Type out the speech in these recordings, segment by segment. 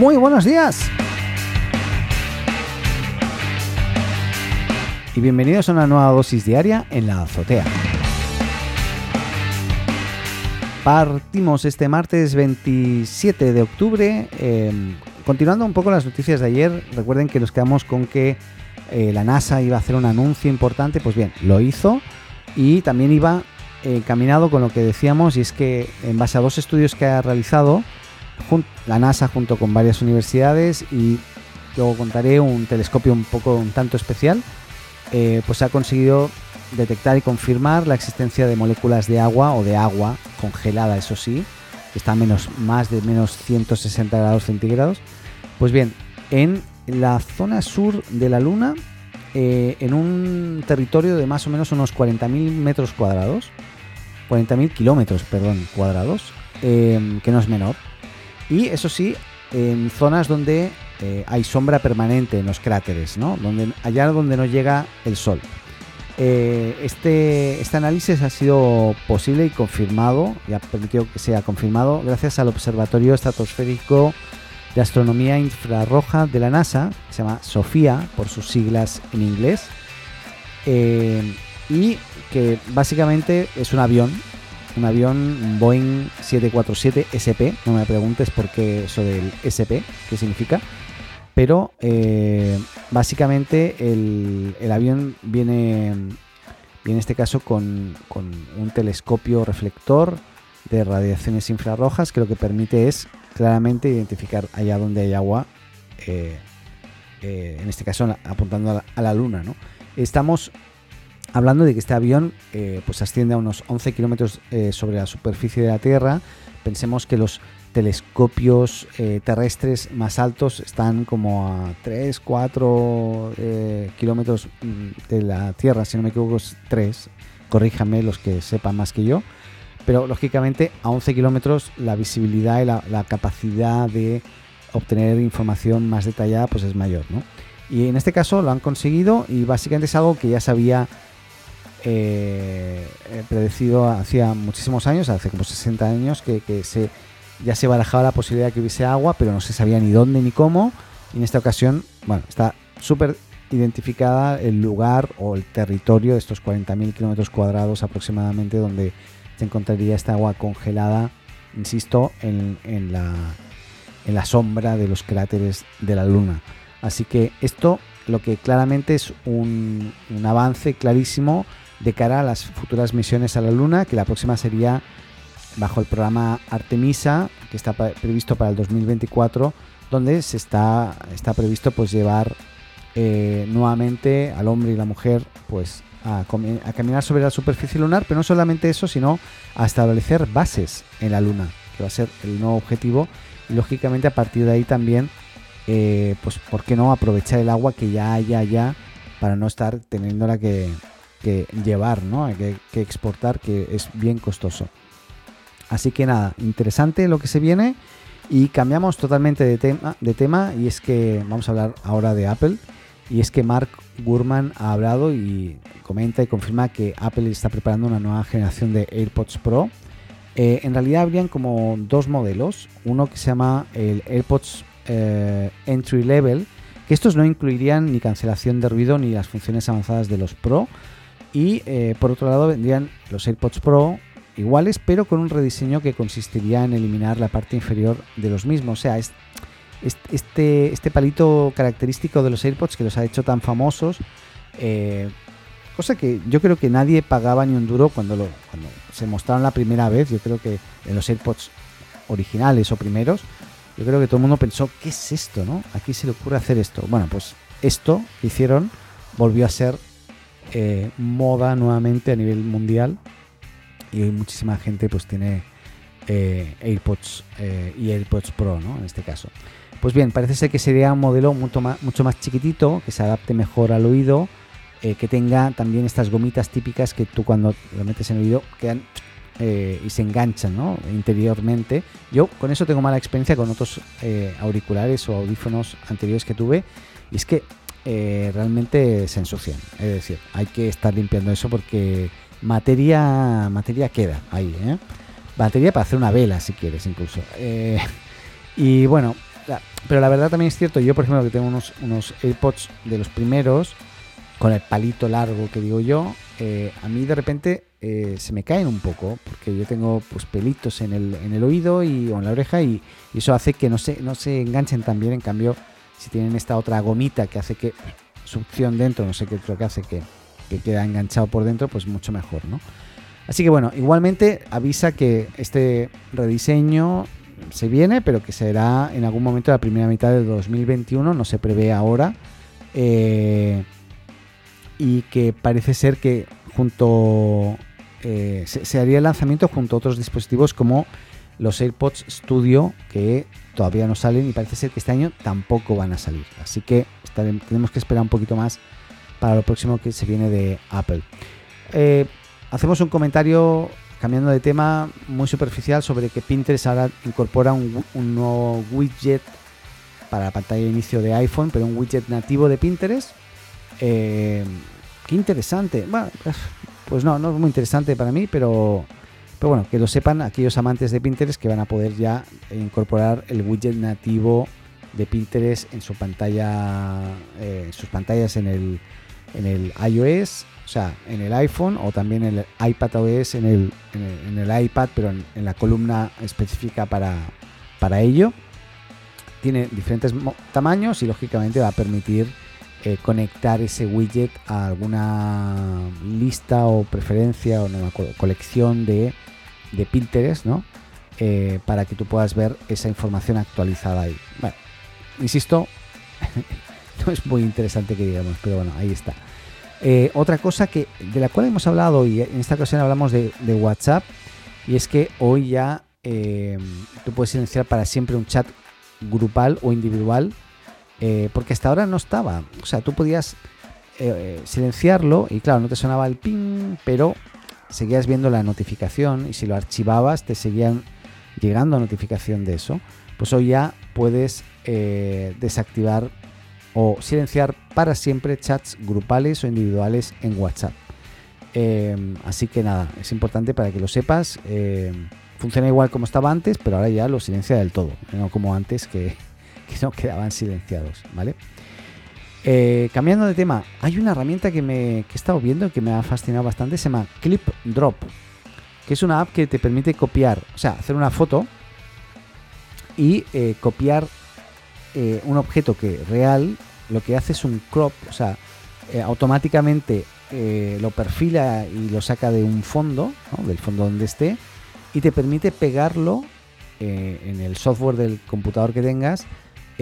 Muy buenos días. Y bienvenidos a una nueva dosis diaria en la azotea. Partimos este martes 27 de octubre. eh, continuando un poco las noticias de ayer, recuerden que nos quedamos con que eh, la NASA iba a hacer un anuncio importante. Pues bien, lo hizo y también iba encaminado con lo que decíamos y es que en base a dos estudios que ha realizado la NASA junto con varias universidades y luego contaré un telescopio un poco un tanto especial, eh, pues ha conseguido detectar y confirmar la existencia de moléculas de agua o de agua congelada, eso sí, que está a menos, más de menos 160 grados centígrados. Pues bien, en la zona sur de la Luna, eh, en un territorio de más o menos unos 40.000 metros cuadrados, 40.000 kilómetros, perdón, cuadrados, eh, que no es menor. Y eso sí, en zonas donde eh, hay sombra permanente en los cráteres, ¿no? Allá donde no llega el sol. Eh, este, este análisis ha sido posible y confirmado, y ha permitido que sea confirmado gracias al Observatorio Estratosférico de Astronomía Infrarroja de la NASA, que se llama SOFIA por sus siglas en inglés, eh, y que básicamente es un avión, un avión Boeing 747 SP, no me preguntes por qué eso del SP, qué significa, pero eh, básicamente el, el avión viene, en este caso con, con un telescopio reflector de radiaciones infrarrojas que lo que permite es claramente identificar allá donde hay agua, eh, eh, en este caso apuntando a la, a la Luna. ¿no? Estamos hablando de que este avión eh, pues asciende a unos 11 kilómetros eh, sobre la superficie de la Tierra. Pensemos que los telescopios eh, terrestres más altos están como a 3, 4 eh, kilómetros mm, de la Tierra, si no me equivoco es 3, corríjanme los que sepan más que yo, pero lógicamente a 11 kilómetros la visibilidad y la, la capacidad de obtener información más detallada pues es mayor, ¿no? Y en este caso lo han conseguido y básicamente es algo que ya se había eh, eh, predecido hacía muchísimos años, hace como 60 años, que, se, ya se barajaba la posibilidad de que hubiese agua, pero no se sabía ni dónde ni cómo. Y en esta ocasión, bueno, está súper identificada el lugar o el territorio de estos 40.000 kilómetros cuadrados aproximadamente donde se encontraría esta agua congelada, insisto, en, en la, en la sombra de los cráteres de la Luna. Así que esto lo que claramente es un, un avance clarísimo de cara a las futuras misiones a la Luna, que la próxima sería bajo el programa Artemisa, que está previsto para el 2024, donde se está, está previsto pues llevar eh, nuevamente al hombre y la mujer pues a caminar sobre la superficie lunar, pero no solamente eso, sino a establecer bases en la Luna, que va a ser el nuevo objetivo, y lógicamente a partir de ahí también, eh, pues por qué no aprovechar el agua que ya hay allá para no estar teniéndola que, que llevar, ¿no? Hay que, exportar, que es bien costoso. Así que nada, interesante lo que se viene y cambiamos totalmente de tema, de tema y es que vamos a hablar ahora de Apple y es que Mark Gurman ha hablado y comenta y confirma que Apple está preparando una nueva generación de AirPods Pro. Eh, en realidad habrían como dos modelos, uno que se llama el AirPods eh, Entry Level, que estos no incluirían ni cancelación de ruido ni las funciones avanzadas de los Pro. Y eh, por otro lado vendrían los AirPods Pro iguales, pero con un rediseño que consistiría en eliminar la parte inferior de los mismos. O sea, es, es- este, este palito característico de los AirPods que los ha hecho tan famosos, eh, cosa que yo creo que nadie pagaba ni un duro cuando, lo, cuando se mostraron la primera vez. Yo creo que en los AirPods originales o primeros, yo creo que todo el mundo pensó, ¿qué es esto? ¿no? ¿A quién se le ocurre hacer esto? Bueno, pues esto que hicieron volvió a ser eh, moda nuevamente a nivel mundial y muchísima gente pues tiene eh, AirPods eh, y AirPods Pro, ¿no? En este caso. Pues bien, parece ser que sería un modelo mucho más, chiquitito, que se adapte mejor al oído, que tenga también estas gomitas típicas que tú cuando lo metes en el oído quedan y se enganchan ¿no? interiormente. Yo con eso tengo mala experiencia con otros auriculares o audífonos anteriores que tuve y es que eh, realmente se ensucian. Es decir, hay que estar limpiando eso porque materia, materia queda ahí. ¿eh? Batería para hacer una vela si quieres incluso. Eh, y bueno, pero la verdad también es cierto, yo por ejemplo que tengo unos, unos AirPods de los primeros, con el palito largo que digo yo, eh, a mí de repente se me caen un poco, porque yo tengo pues pelitos en el, en el oído y, o en la oreja y, eso hace que no se, no se enganchen tan bien, en cambio si tienen esta otra gomita que hace que succión dentro, no sé qué es lo que hace que, que queda enganchado por dentro, pues mucho mejor, ¿no? Así que bueno, igualmente avisa que este rediseño se viene, pero que será en algún momento la primera mitad de 2021, no se prevé ahora. Eh, y que parece ser que junto eh, se, haría el lanzamiento junto a otros dispositivos como los AirPods Studio que todavía no salen y parece ser que este año tampoco van a salir. Así que tenemos que esperar un poquito más para lo próximo que se viene de Apple. Eh, hacemos un comentario cambiando de tema muy superficial sobre que Pinterest ahora incorpora un, nuevo widget para la pantalla de inicio de iPhone, pero un widget nativo de Pinterest. Eh, qué interesante. Bueno, pues no, no es muy interesante para mí, pero, pero bueno, que lo sepan aquellos amantes de Pinterest que van a poder ya incorporar el widget nativo de Pinterest en su pantalla, eh, sus pantallas en el, en el iOS o sea, en el iPhone o también en el iPad OS, en el, en el, iPad, pero en, la columna específica para, para ello. Tiene diferentes tamaños y lógicamente va a permitir eh, conectar ese widget a alguna lista o preferencia o colección de, de Pinterest, ¿no? Eh, para que tú puedas ver esa información actualizada ahí. Bueno, insisto, no es muy interesante que digamos, pero bueno, ahí está. Eh, otra cosa que de la cual hemos hablado y en esta ocasión hablamos de, WhatsApp y es que hoy ya tú puedes silenciar para siempre un chat grupal o individual eh, porque hasta ahora no estaba. O sea, tú podías silenciarlo y claro, no te sonaba el ping, pero seguías viendo la notificación y si lo archivabas te seguían llegando notificación de eso. Pues hoy ya puedes desactivar o silenciar para siempre chats grupales o individuales en WhatsApp. Em, así que nada, es importante para que lo sepas. Em, funciona igual como estaba antes, pero ahora ya lo silencia del todo, no como antes que, no quedaban silenciados, ¿vale? Eh, cambiando de tema, hay una herramienta que, me, que he estado viendo que me ha fascinado bastante, se llama Clip Drop, que es una app que te permite copiar, o sea, hacer una foto y eh, copiar eh, un objeto que real lo que hace es un crop, o sea, automáticamente lo perfila y lo saca de un fondo, del fondo donde esté, y te permite pegarlo en el software del computador que tengas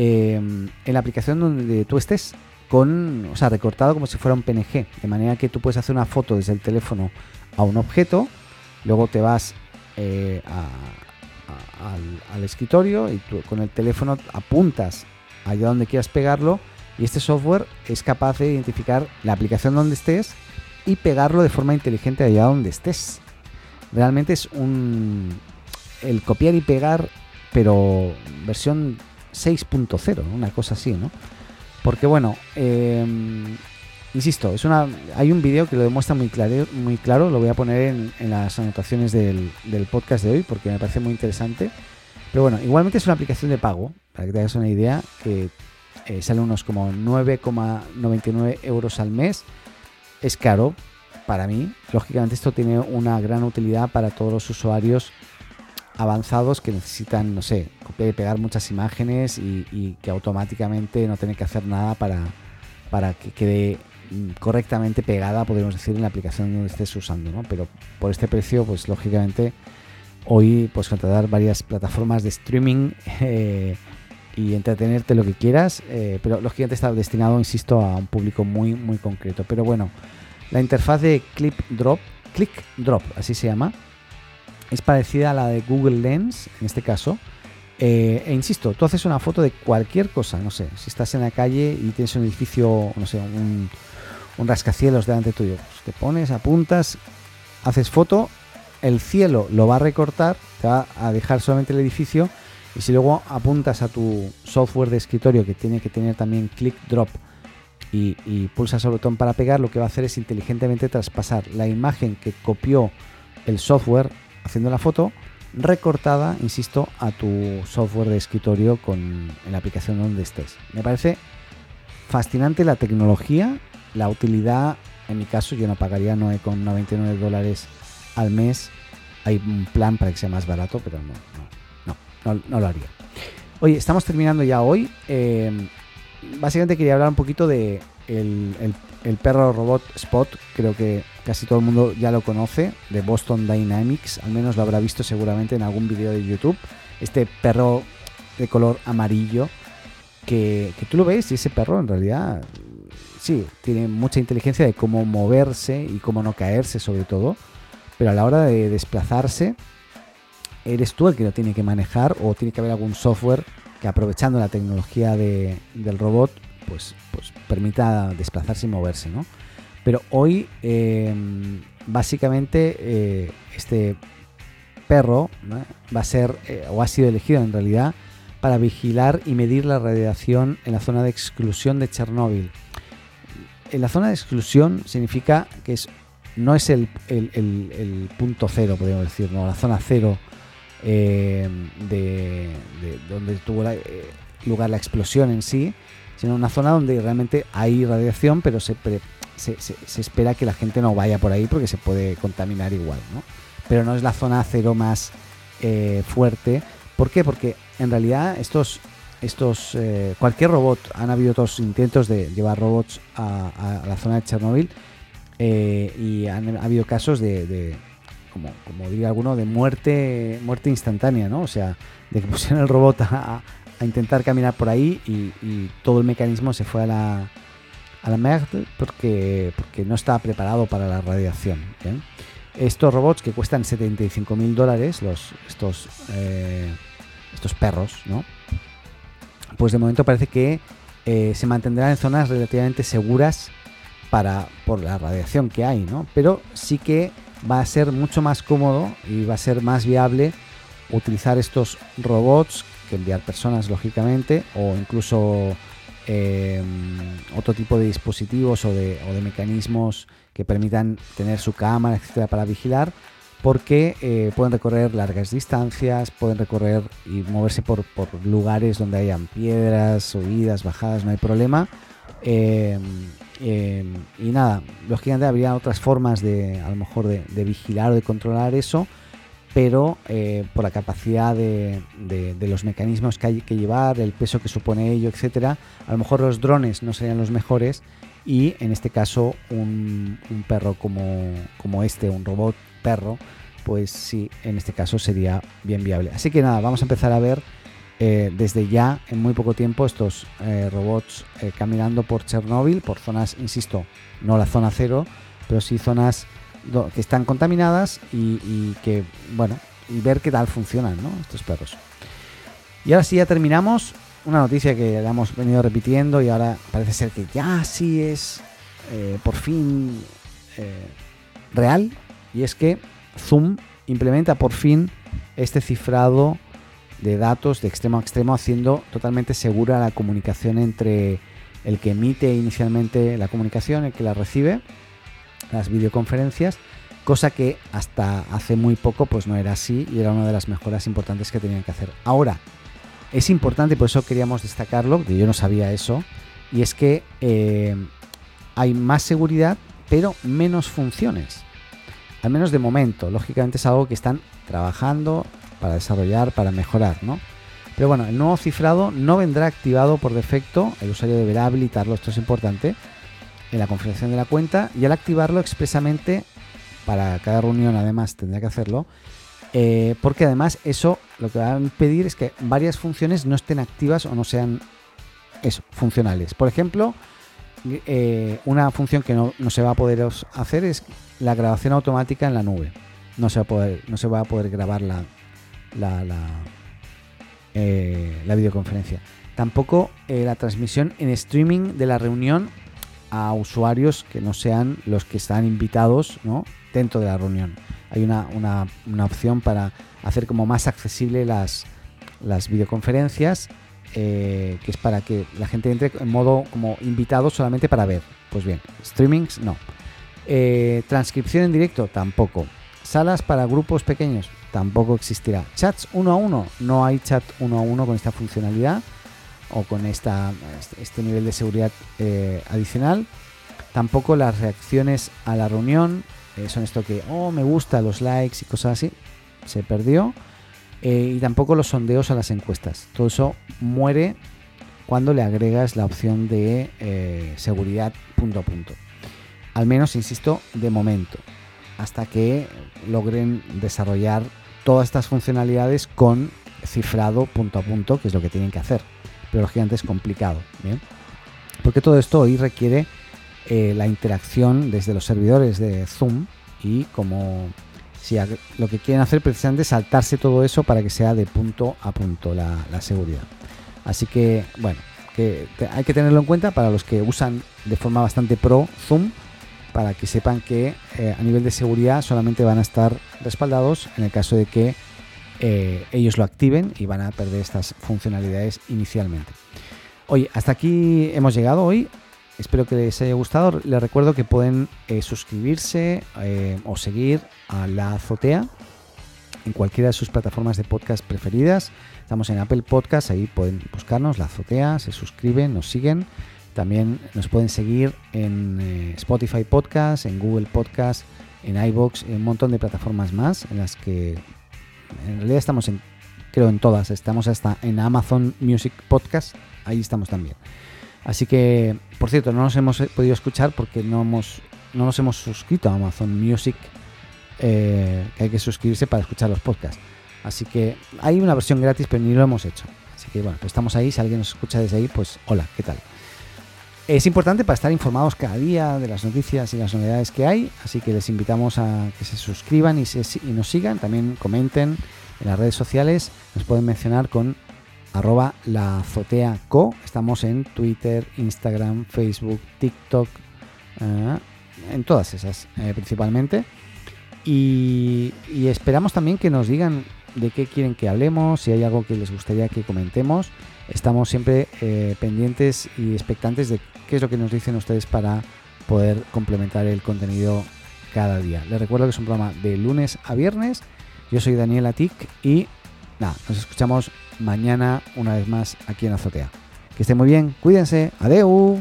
en la aplicación donde tú estés, con, o sea, recortado como si fuera un PNG, de manera que tú puedes hacer una foto desde el teléfono a un objeto, luego te vas al, escritorio y tú con el teléfono apuntas allá donde quieras pegarlo y este software es capaz de identificar la aplicación donde estés y pegarlo de forma inteligente allá donde estés. Realmente es un el copiar y pegar, pero versión 6.0, una cosa así, ¿no? Porque bueno, em, insisto, es una, hay un vídeo que lo demuestra muy claro, muy claro lo voy a poner en, las anotaciones del, podcast de hoy porque me parece muy interesante. Pero bueno, igualmente es una aplicación de pago, para que te hagas una idea, que eh, sale unos como 9,99 euros al mes. Es caro para mí. Lógicamente esto tiene una gran utilidad para todos los usuarios avanzados que necesitan, no sé, copiar y pegar muchas imágenes y, que automáticamente no tienen que hacer nada para, para que quede correctamente pegada, podemos decir, en la aplicación donde estés usando, ¿no? Pero por este precio, pues lógicamente hoy puedes contratar varias plataformas de streaming eh, y entretenerte lo que quieras, eh, pero lógicamente está destinado, insisto, a un público muy, muy concreto. Pero bueno, la interfaz de Clip Drop, Click Drop, así se llama, es parecida a la de Google Lens, en este caso. Eh, e insisto, tú haces una foto de cualquier cosa, no sé, si estás en la calle y tienes un edificio, no sé, un, un rascacielos delante tuyo, pues te pones, apuntas, haces foto, el cielo lo va a recortar, te va a dejar solamente el edificio y si luego apuntas a tu software de escritorio que tiene que tener también click drop y, pulsas el botón para pegar, lo que va a hacer es inteligentemente traspasar la imagen que copió el software haciendo la foto recortada, insisto, a tu software de escritorio con en la aplicación donde estés. Me parece fascinante la tecnología, la utilidad. En mi caso, yo no pagaría 9,99 dólares al mes. Hay un plan para que sea más barato, pero no, no, no, no, lo haría. Oye, estamos terminando ya hoy. Eh, básicamente quería hablar un poquito de el, perro robot Spot. Creo que casi todo el mundo ya lo conoce, de Boston Dynamics, al menos lo habrá visto seguramente en algún vídeo de YouTube. Este perro de color amarillo, que, tú lo ves y ese perro en realidad, sí, tiene mucha inteligencia de cómo moverse y cómo no caerse sobre todo, pero a la hora de desplazarse, eres tú el que lo tiene que manejar o tiene que haber algún software que aprovechando la tecnología del robot, pues, pues permita desplazarse y moverse, ¿no? Pero hoy, em, básicamente, eh, este perro va a ser, eh, o ha sido elegido en realidad, para vigilar y medir la radiación en la zona de exclusión de Chernóbil. En la zona de exclusión significa que es, no es el, punto cero, podemos decir, no, la zona cero em, de, donde tuvo eh, lugar la explosión en sí, sino una zona donde realmente hay radiación, pero se, se, espera que la gente no vaya por ahí porque se puede contaminar igual, ¿no? Pero no es la zona cero más eh, fuerte. ¿Por qué? Porque en realidad estos, estos eh, cualquier robot, han habido otros intentos de llevar robots a, la zona de Chernobyl eh, y han habido casos de, como, como diría alguno, de muerte, muerte instantánea, ¿no? O sea, de que pusieron el robot a, intentar caminar por ahí y todo el mecanismo se fue a la, a la merde porque, porque no estaba preparado para la radiación. Estos robots que cuestan 75 mil dólares, los, estos, eh, estos perros, ¿no? pues de momento parece que eh, se mantendrán en zonas relativamente seguras para, por la radiación que hay, ¿no? pero sí que va a ser mucho más cómodo y va a ser más viable utilizar estos robots que enviar personas lógicamente o incluso eh, otro tipo de dispositivos o de, mecanismos que permitan tener su cámara, etcétera, para vigilar, porque eh, pueden recorrer largas distancias, pueden recorrer y moverse por, lugares donde hayan piedras, subidas, bajadas, no hay problema. Eh, y nada, lógicamente habría otras formas de, a lo mejor, de vigilar o de controlar eso pero eh, por la capacidad de, los mecanismos que hay que llevar, el peso que supone ello, etcétera, a lo mejor los drones no serían los mejores y en este caso un, perro como, este, un robot perro, pues sí, en este caso sería bien viable. Así que nada, vamos a empezar a ver eh, desde ya, en muy poco tiempo, estos eh, robots caminando por Chernóbil, por zonas, insisto, no la zona cero, pero sí zonas que están contaminadas y, que, bueno, y ver qué tal funcionan. Estos perros. Y ahora sí ya terminamos. Una noticia que hemos venido repitiendo y ahora parece ser que ya sí es eh, por fin eh, real. Y es que Zoom implementa por fin este cifrado de datos de extremo a extremo, haciendo totalmente segura la comunicación entre el que emite inicialmente la comunicación, el que la recibe, las videoconferencias, cosa que hasta hace muy poco pues no era así y era una de las mejoras importantes que tenían que hacer. Ahora, es importante, por eso queríamos destacarlo, que yo no sabía eso, y es que eh, hay más seguridad, pero menos funciones. Al menos de momento, lógicamente es algo que están trabajando para desarrollar, para mejorar, ¿no? Pero bueno, el nuevo cifrado no vendrá activado por defecto, el usuario deberá habilitarlo, esto es importante, en la configuración de la cuenta y al activarlo expresamente para cada reunión además tendrá que hacerlo eh, porque además eso lo que va a impedir es que varias funciones no estén activas o no sean eso, funcionales. Por ejemplo, eh, una función que no, se va a poder hacer es la grabación automática en la nube. No se va a poder, no se va a poder grabar la, la, la, eh, la videoconferencia. Tampoco la transmisión en streaming de la reunión a usuarios que no sean los que están invitados dentro de la reunión. Hay una, opción para hacer como más accesible las, las videoconferencias, eh, que es para que la gente entre en modo como invitado solamente para ver. Pues bien, streamings no. Eh, transcripción en directo tampoco. Salas para grupos pequeños, tampoco existirá. Chats uno a uno, no hay chat uno a uno con esta funcionalidad o con esta, este nivel de seguridad eh, adicional. Tampoco las reacciones a la reunión, eh, son esto que, oh, me gusta, los likes y cosas así, se perdió. Eh, y tampoco los sondeos a las encuestas. Todo eso muere cuando le agregas la opción de seguridad punto a punto. Al menos, insisto, de momento. Hasta que logren desarrollar todas estas funcionalidades con cifrado punto a punto, que es lo que tienen que hacer. Pero lógicamente es complicado. Porque todo esto hoy requiere eh, la interacción desde los servidores de Zoom y como si lo que quieren hacer precisamente es saltarse todo eso para que sea de punto a punto la, la seguridad. Así que, bueno, que hay que tenerlo en cuenta para los que usan de forma bastante pro Zoom para que sepan que eh, a nivel de seguridad solamente van a estar respaldados en el caso de que eh, ellos lo activen y van a perder estas funcionalidades inicialmente. Oye, hasta aquí hemos llegado hoy. Espero que les haya gustado. Les recuerdo que pueden eh, suscribirse o seguir a la azotea en cualquiera de sus plataformas de podcast preferidas. Estamos en Apple Podcast, ahí pueden buscarnos la azotea, se suscriben, nos siguen. También nos pueden seguir en eh, Spotify Podcast, en Google Podcast, en iBox, en un montón de plataformas más en las que en realidad estamos en, creo en todas, estamos hasta en Amazon Music Podcast, ahí estamos también. Así que, por cierto, no nos hemos podido escuchar porque no, hemos, no nos hemos suscrito a Amazon Music, eh, que hay que suscribirse para escuchar los podcasts. Así que hay una versión gratis, pero ni lo hemos hecho. Así que bueno, pues estamos ahí. Si alguien nos escucha desde ahí, pues hola, ¿qué tal? Es importante para estar informados cada día de las noticias y las novedades que hay, así que les invitamos a que se suscriban y, nos sigan, también comenten en las redes sociales, nos pueden mencionar con arroba la estamos en Twitter, Instagram, Facebook, TikTok, eh, en todas esas eh, principalmente. Y, y esperamos también que nos digan de qué quieren que hablemos, si hay algo que les gustaría que comentemos. Estamos siempre eh, pendientes y expectantes de qué es lo que nos dicen ustedes para poder complementar el contenido cada día. Les recuerdo que es un programa de lunes a viernes. Yo soy Daniel Atic y nada, nos escuchamos mañana una vez más aquí en Azotea. Que estén muy bien, cuídense, adeu.